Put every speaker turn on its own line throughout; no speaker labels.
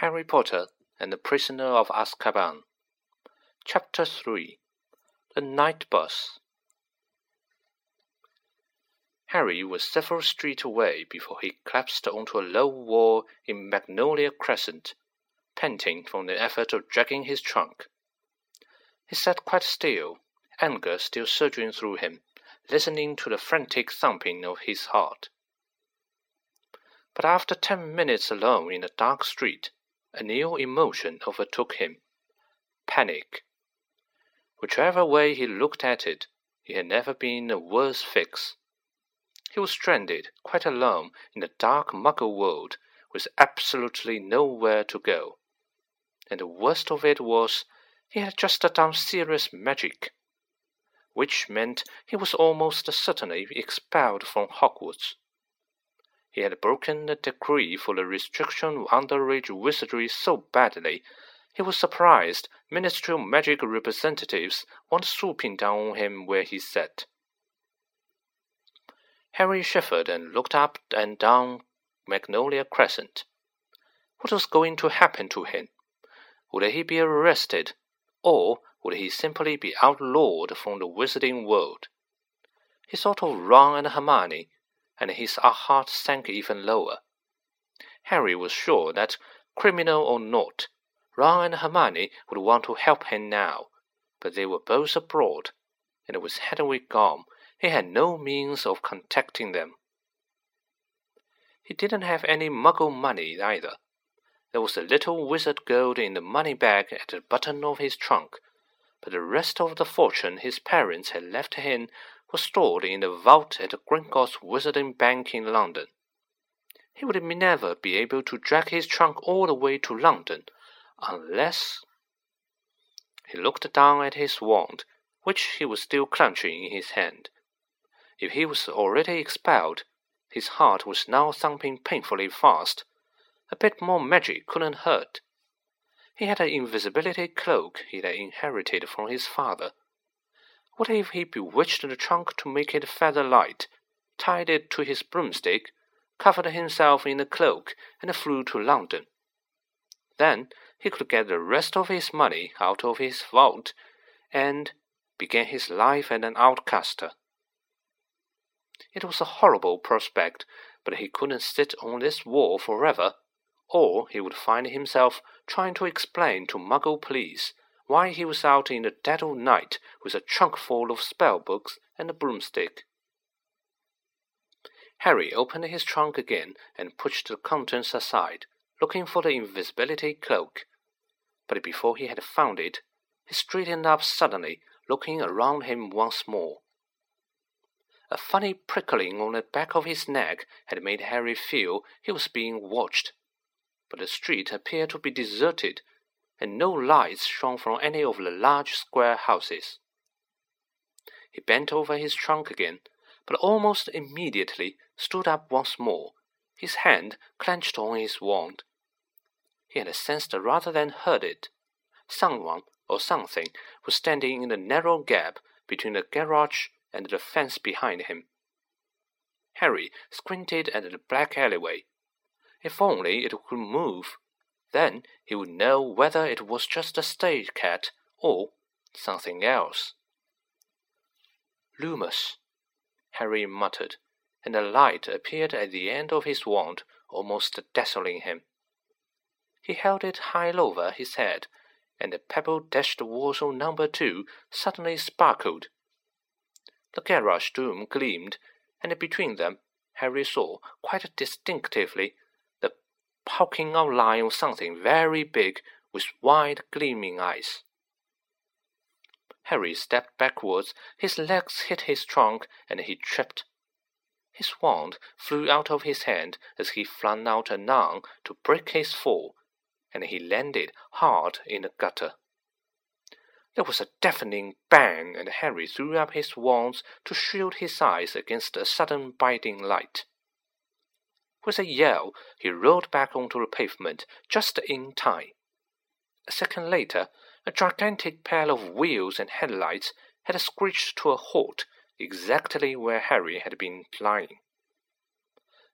Harry Potter and the Prisoner of Azkaban. Chapter 3 The Night Bus. Harry was several streets away before he collapsed onto a low wall in Magnolia Crescent, panting from the effort of dragging his trunk. He sat quite still, anger still surging through him, listening to the frantic thumping of his heart. But after ten minutes alone in a dark street, a new emotion overtook him panic. Whichever way he looked at it, he had never been in a worse fix. He was stranded, quite alone, in the dark muggle world, with absolutely nowhere to go. And the worst of it was, he had just done serious magic, which meant he was almost certainly expelled from Hogwarts. He had broken the decree for the restriction of underage wizardry so badly, he was surprised ministerial magic representatives weren't swooping down on him where he sat. Harry shivered and looked up and down Magnolia Crescent. What was going to happen to him? Would he be arrested, or would he simply be outlawed from the wizarding world? He thought of Ron and Hermione and his heart sank even lower. Harry was sure that, criminal or not, Ron and Hermione would want to help him now, but they were both abroad, and with Hedwig gone, he had no means of contacting them. He didn't have any muggle money either. There was a little wizard gold in the money bag at the bottom of his trunk, but the rest of the fortune his parents had left him was stored in the vault at Gringotts Wizarding Bank in London. He would never be able to drag his trunk all the way to London, unless. He looked down at his wand, which he was still clenching in his hand. If he was already expelled, his heart was now thumping painfully fast. A bit more magic couldn't hurt. He had an invisibility cloak he had inherited from his father. What if he bewitched the trunk to make it feather light, tied it to his broomstick, covered himself in a cloak, and flew to London? Then he could get the rest of his money out of his vault, and begin his life as an outcaster. It was a horrible prospect, but he couldn't sit on this wall forever, or he would find himself trying to explain to Muggle police why he was out in the dead of night with a trunk full of spell books and a broomstick. Harry opened his trunk again and pushed the contents aside, looking for the invisibility cloak. But before he had found it, he straightened up suddenly, looking around him once more. A funny prickling on the back of his neck had made Harry feel he was being watched. But the street appeared to be deserted and no lights shone from any of the large square houses. He bent over his trunk again, but almost immediately stood up once more, his hand clenched on his wand. He had sensed rather than heard it. Someone or something was standing in the narrow gap between the garage and the fence behind him. Harry squinted at the black alleyway. If only it could move. Then he would know whether it was just a stage cat or something else. Lumos, Harry muttered, and a light appeared at the end of his wand, almost dazzling him. He held it high over his head, and the pebble dashed of number two suddenly sparkled. The garage door gleamed, and between them Harry saw quite distinctively hulking outline of something very big with wide gleaming eyes. Harry stepped backwards, his legs hit his trunk, and he tripped. His wand flew out of his hand as he flung out a nun to break his fall, and he landed hard in the gutter. There was a deafening bang, and Harry threw up his wands to shield his eyes against a sudden biting light. With a yell, he rolled back onto the pavement just in time. A second later, a gigantic pair of wheels and headlights had screeched to a halt exactly where Harry had been lying.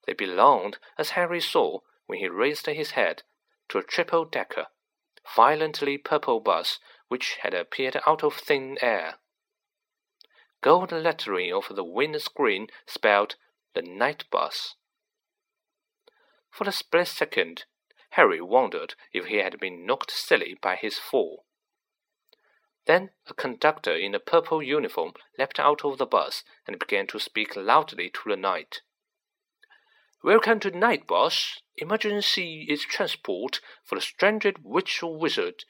They belonged, as Harry saw when he raised his head, to a triple decker, violently purple bus which had appeared out of thin air. Gold lettering over the wind screen spelled the night bus. For a split second, Harry wondered if he had been knocked silly by his fall. Then a conductor in a purple uniform leapt out of the bus and began to speak loudly to the night. Welcome to Night Bus. Emergency is transport for the stranded witch or wizard.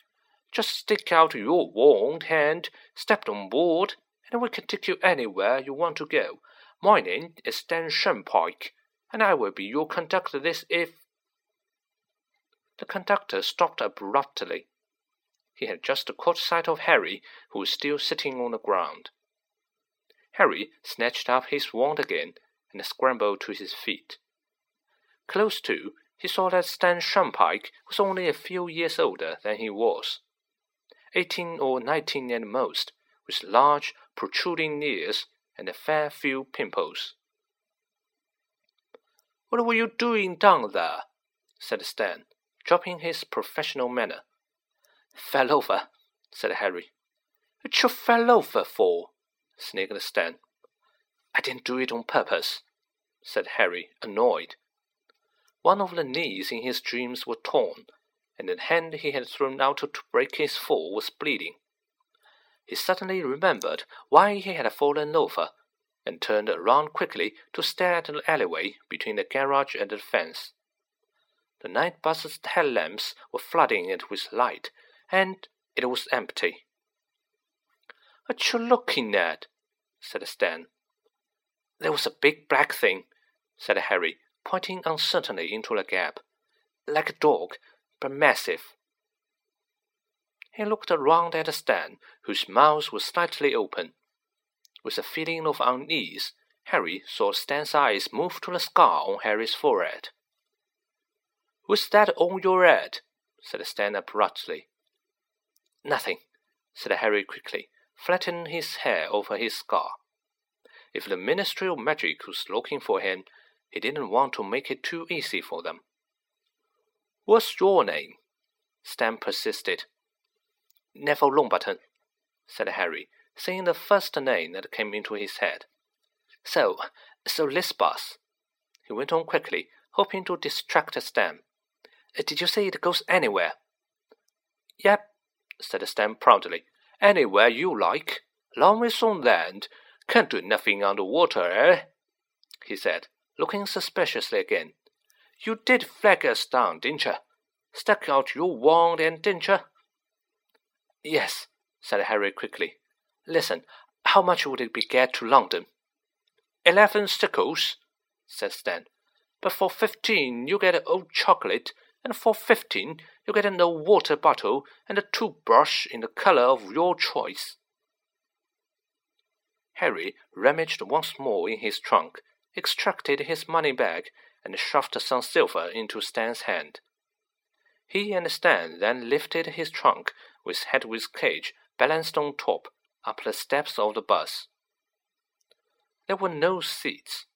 Just stick out your wand hand, step on board, and we can take you anywhere you want to go. My name is Stan Shunpike, and I will be your conductor this if. The conductor stopped abruptly. He had just caught sight of Harry, who was still sitting on the ground. Harry snatched up his wand again and scrambled to his feet. Close to, he saw that Stan Shunpike was only a few years older than he was. Eighteen or nineteen at most, with large, protruding ears and a fair few pimples. What were you doing down there? said Stan, dropping his professional manner.
Fell over, said Harry.
What you fell over for? sneered Stan.
I didn't do it on purpose, said Harry, annoyed.
One of the knees in his dreams was torn, and the hand he had thrown out to break his fall was bleeding. He suddenly remembered why he had fallen over, and turned around quickly to stare at the alleyway between the garage and the fence. The night bus's headlamps were flooding it with light, and it was empty.
What you looking at? said Stan.
There was a big black thing, said Harry, pointing uncertainly into the gap. Like a dog, but massive. He looked around at Stan, whose mouth was slightly open. With a feeling of unease, Harry saw Stan's eyes move to the scar on Harry's forehead. What's that on your head? said Stan abruptly.
Nothing, said Harry quickly, flattening his hair over his scar.
If the Ministry of Magic was looking for him, he didn't want to make it too easy for them. What's your name? Stan persisted.
Neville Longbottom, said Harry, saying the first name that came into his head. So, so this he went on quickly, hoping to distract Stan. Uh, did you say it goes anywhere?
Yep, said Stan proudly. Anywhere you like. Long as on land. Can't do nothing underwater, eh? he said, looking suspiciously again. You did flag us down, didn't you? Stuck out your wand and didn't you?
Yes, said Harry quickly. Listen, how much would it be get to London?
Eleven Sickles, said Stan. But for fifteen you get an old chocolate, and for fifteen you get an old water bottle and a toothbrush in the colour of your choice. Harry rummaged once more in his trunk extracted his money bag, and shoved some silver into Stan's hand. He and Stan then lifted his trunk, with Hedwig's cage balanced on top, up the steps of the bus. There were no seats.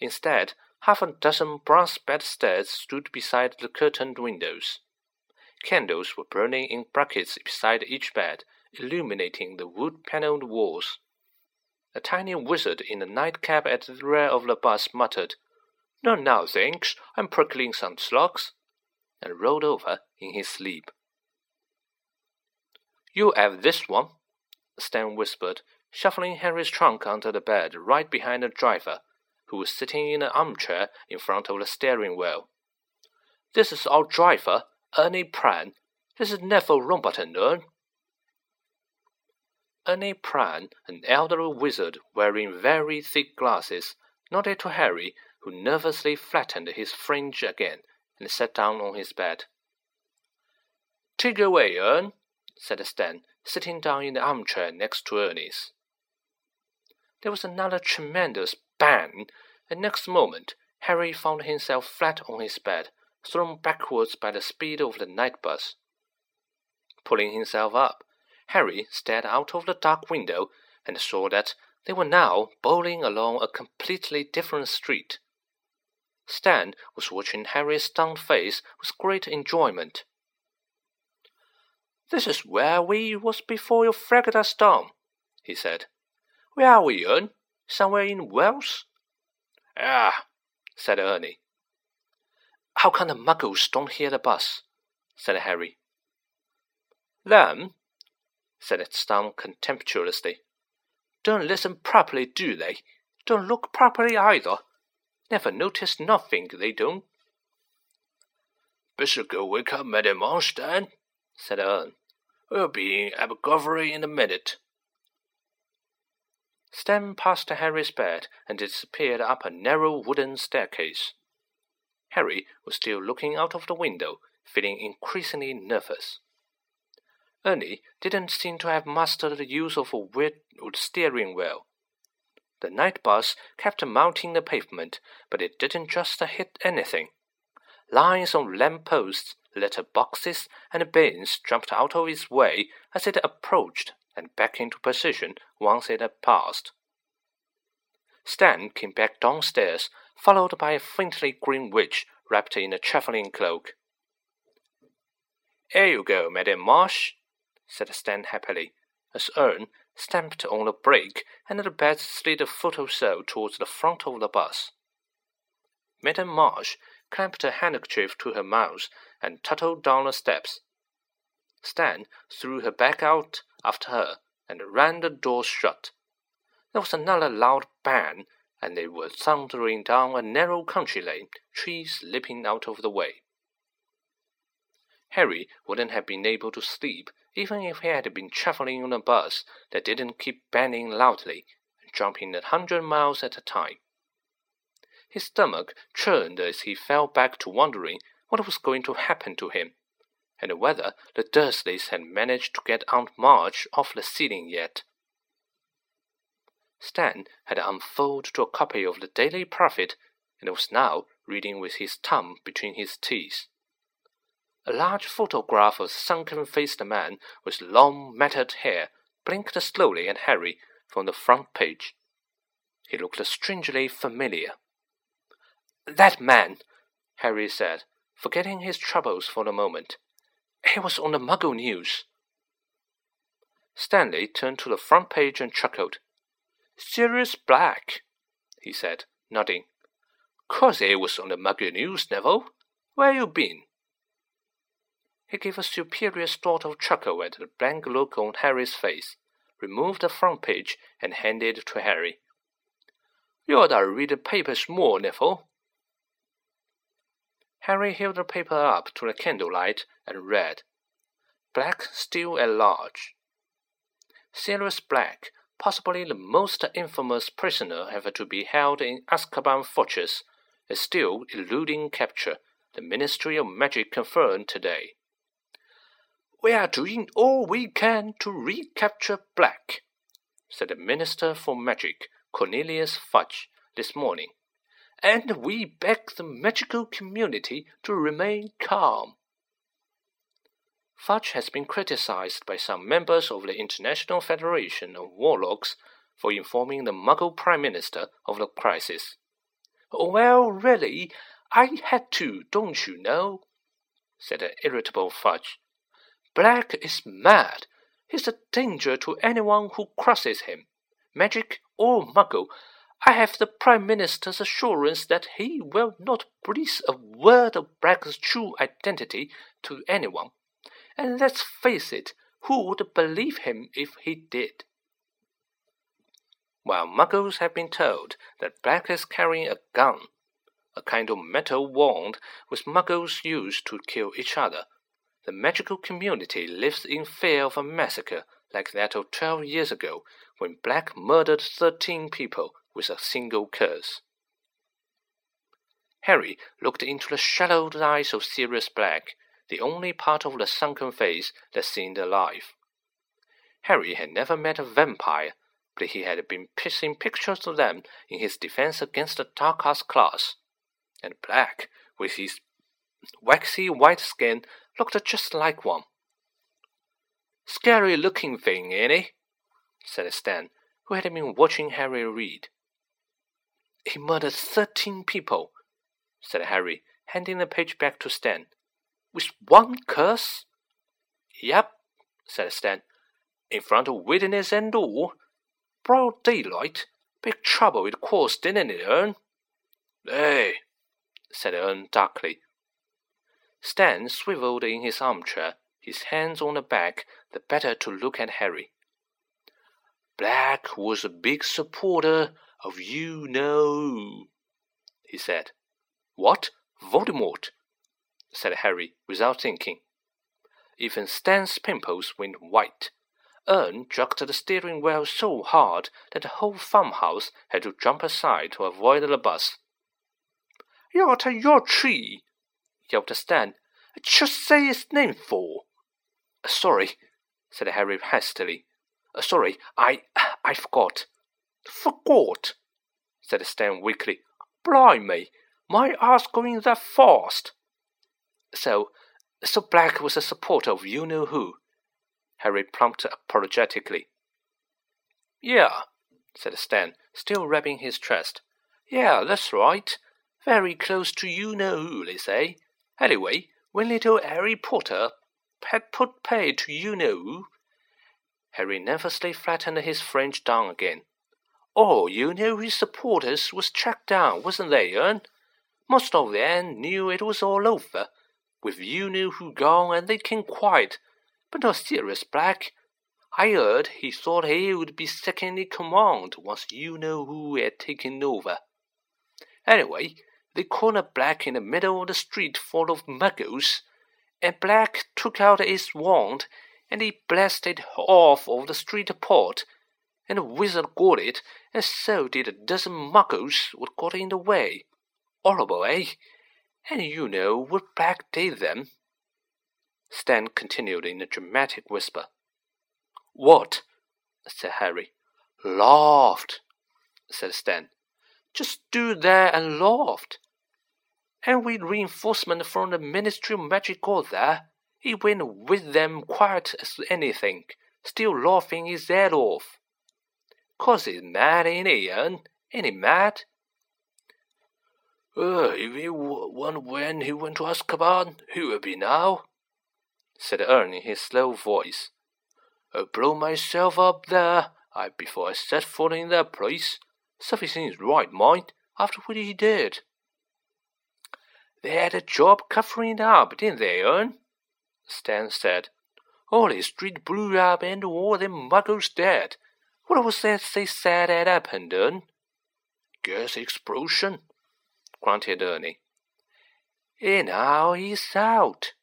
Instead, half a dozen brass bedsteads stood beside the curtained windows. Candles were burning in brackets beside each bed, illuminating the wood paneled walls. A tiny wizard in a nightcap at the rear of the bus muttered, No, now, thanks, I'm prickling some slugs, and rolled over in his sleep. You have this one, Stan whispered, shuffling Henry's trunk under the bed right behind the driver, who was sitting in an armchair in front of the steering wheel. This is our driver, Ernie Prang. This is Neville Longbottom, Ernie Prang, an elderly wizard wearing very thick glasses, nodded to Harry, who nervously flattened his fringe again and sat down on his bed. Take away, Ern, said Stan, sitting down in the armchair next to Ernie's. There was another tremendous bang, and next moment Harry found himself flat on his bed, thrown backwards by the speed of the night bus. Pulling himself up, Harry stared out of the dark window and saw that they were now bowling along a completely different street.
Stan was watching Harry's stunned face with great enjoyment.
This is where we was before your us down, he said. Where are we, Ern? Somewhere in Wales?
Ah, said Ernie.
How come the muggles don't hear the bus? said Harry.
Them, said Stan contemptuously.
Don't listen properly, do they? Don't look properly either. Never notice nothing, they don't.
Better go wake up Madame Marsh, said Ern. We'll be in Abergavenny in a minute.
Stan passed Harry's bed and disappeared up a narrow wooden staircase. Harry was still looking out of the window, feeling increasingly nervous. Ernie didn't seem to have mastered the use of a weird steering wheel. The night bus kept mounting the pavement, but it didn't just hit anything. Lines of lamp posts Letter boxes and bins jumped out of its way as it approached and back into position once it had passed. Stan came back downstairs, followed by a faintly green witch wrapped in a travelling cloak.
Here you go, Madame Marsh, said Stan happily, as Ern stamped on the brake and the bed slid a foot or so towards the front of the bus. Madame Marsh clamped a handkerchief to her mouth and tottered down the steps. Stan threw her back out after her and ran the door shut. There was another loud bang, and they were thundering down a narrow country lane, trees leaping out of the way. Harry wouldn't have been able to sleep even if he had been traveling on a bus that didn't keep banging loudly and jumping a hundred miles at a time. His stomach churned as he fell back to wondering what was going to happen to him, and whether the Dursleys had managed to get Aunt Marge off the ceiling yet. Stan had unfolded to a copy of the Daily Prophet and was now reading with his tongue between his teeth. A large photograph of a sunken-faced man with long, matted hair blinked slowly at Harry from the front page. He looked strangely familiar. That man, Harry said, forgetting his troubles for the moment. He was on the Muggle News. Stanley turned to the front page and chuckled. Sirius Black, he said, nodding. Course he was on the Muggle News, Neville. Where you been? He gave a superior sort of chuckle at the blank look on Harry's face, removed the front page, and handed it to Harry. You ought to read the papers more, Neville. Harry held the paper up to the candlelight and read, Black still at large. Sirius Black, possibly the most infamous prisoner ever to be held in Azkaban Fortress, is still eluding capture, the Ministry of Magic confirmed today. We are doing all we can to recapture Black, said the Minister for Magic, Cornelius Fudge, this morning and we beg the magical community to remain calm. Fudge has been criticized by some members of the International Federation of Warlocks for informing the Muggle Prime Minister of the crisis. Well, really, I had to, don't you know? said the irritable Fudge. Black is mad. He's a danger to anyone who crosses him, magic or Muggle, I have the Prime Minister's assurance that he will not breathe a word of Black's true identity to anyone. And let's face it, who would believe him if he did? While muggles have been told that Black is carrying a gun, a kind of metal wand which muggles use to kill each other, the magical community lives in fear of a massacre like that of twelve years ago when Black murdered thirteen people with a single curse. Harry looked into the shadowed eyes of Sirius Black, the only part of the sunken face that seemed alive. Harry had never met a vampire, but he had been seen pictures of them in his defense against the dark arts class, and Black, with his waxy white skin, looked just like one. Scary looking thing, ain't he? said Stan, who had been watching Harry read. He murdered thirteen people,
said Harry, handing the page back to Stan. With one curse?
Yep, said Stan. In front of witness and all. Broad daylight. Big trouble it caused, didn't it, Ern?
Hey, said Ern darkly.
Stan swiveled in his armchair, his hands on the back, the better to look at Harry.
Black was a big supporter of you know, he said.
What? Voldemort? said Harry, without thinking. Even Stan's pimples went white. Ern jerked the steering wheel so hard that the whole farmhouse had to jump aside to avoid the bus.
You're your tree, yelped Stan. Just say its name for.
Sorry, said Harry hastily. Sorry, I I forgot.
Forgot, said Stan weakly. Blimey, my ass going that fast.
So, so Black was a supporter of you know who? Harry plumped apologetically.
Yeah,
said Stan, still rubbing his chest.
Yeah, that's right. Very close to you know who, they say. Anyway, when little Harry Potter had put paid to you know who,
Harry nervously flattened his fringe down again.
Oh, you know his supporters was tracked down, wasn't they, Ern? Most of them knew it was all over, with you knew who gone, and they came quiet, but not Sirius Black. I heard he thought he would be second in command once you know who had taken over. Anyway, they cornered Black in the middle of the street full of muggles, and Black took out his wand and he blasted off of the street apart, and the wizard got it, and so did a dozen muggles what got in the way. Horrible, eh? And you know what Black did them?
Stan continued in a dramatic whisper.
What?
said Harry.
Laughed,
said Stan.
Just stood there and laughed. And with reinforcement from the Ministry of Magic got there, he went with them quiet as anything, still laughing his head off. Cause he's mad, ain't he, Ern? Ain't he mad?
Uh, if he won when he went to Azkaban, who would be now?
said Ern in his slow voice.
I blew myself up there, I before I set foot in that place. Stuff in his right mind after what he did.
They had a job covering it up, didn't they, Ern?
Stan said.
All the street blew up and all them muggles dead. What was that they said had happened, Ern?
Gas explosion,
grunted Ernie.
And now he's out,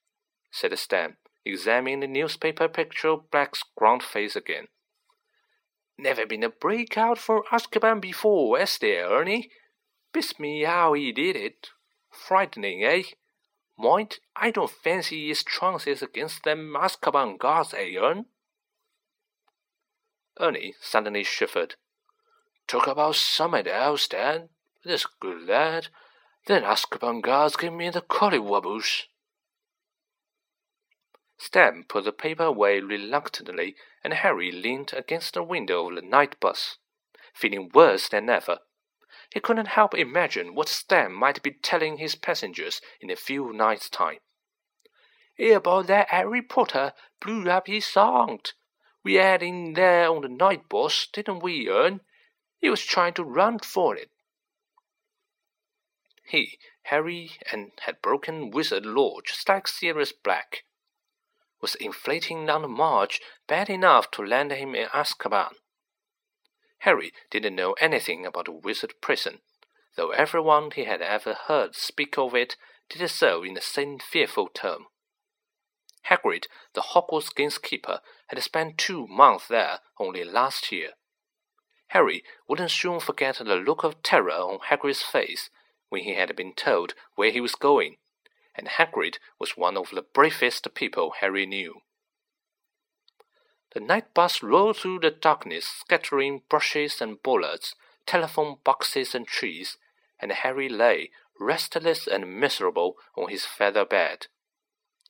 said Stan, examining the newspaper picture of Black's ground face again.
Never been a breakout for Azkaban before, has there, Ernie? Beats me how he did it. Frightening, eh? Mind, I don't fancy his chances against them Azkaban guards, eh, Ern?
Ernie suddenly shivered.
Talk about someone else, Dan. This good, lad. Then Azkaban guards give me the collywobbles.
Stan put the paper away reluctantly, and Harry leaned against the window of the night bus, feeling worse than ever. He couldn't help imagine what Stan might be telling his passengers in a few nights' time.
Hear about that Harry Potter blew up his aunt. We had him there on the night bus, didn't we, Ern? He was trying to run for it.
He, Harry, and had broken wizard law just like Sirius Black. Was inflating down the march bad enough to land him in Azkaban? Harry didn't know anything about the wizard prison, though everyone he had ever heard speak of it did so in the same fearful term. Hagrid, the Hogwarts gamekeeper, had spent two months there only last year. Harry wouldn't soon forget the look of terror on Hagrid's face when he had been told where he was going, and Hagrid was one of the bravest people Harry knew. The night bus rolled through the darkness, scattering brushes and bullets, telephone boxes and trees, and Harry lay, restless and miserable, on his feather bed.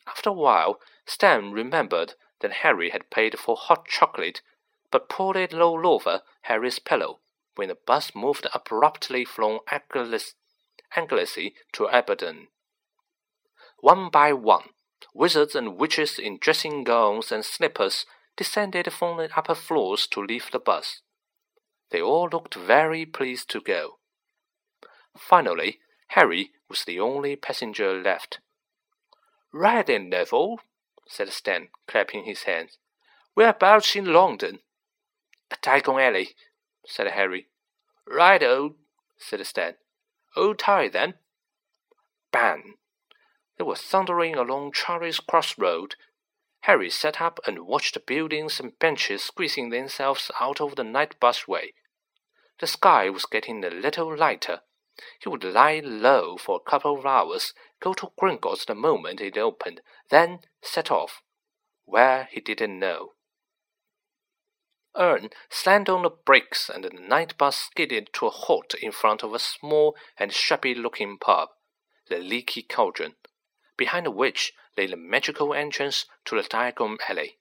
After a while, Stan remembered that Harry had paid for hot chocolate, but poured it all over Harry's pillow when the bus moved abruptly from
Anglesey to Aberdeen. One by one, wizards and witches in dressing gowns and slippers descended from the upper floors to leave the bus. They all looked very pleased to go. Finally, Harry was the only passenger left.
Right then, Neville, said Stan, clapping his hands. Whereabouts in London?
Diagon Alley, said Harry.
Right-o,
said Stan.
Old tight then.
Bang! They were thundering along Charing Cross Road. Harry sat up and watched the buildings and benches squeezing themselves out of the night busway. The sky was getting a little lighter. He would lie low for a couple of hours, go to Gringotts the moment it opened, then set off. Where he didn't know. Ern slammed on the brakes and the night bus skidded to a halt in front of a small and shabby looking pub, the Leaky Cauldron, behind which lay the magical entrance to the Diagon Alley.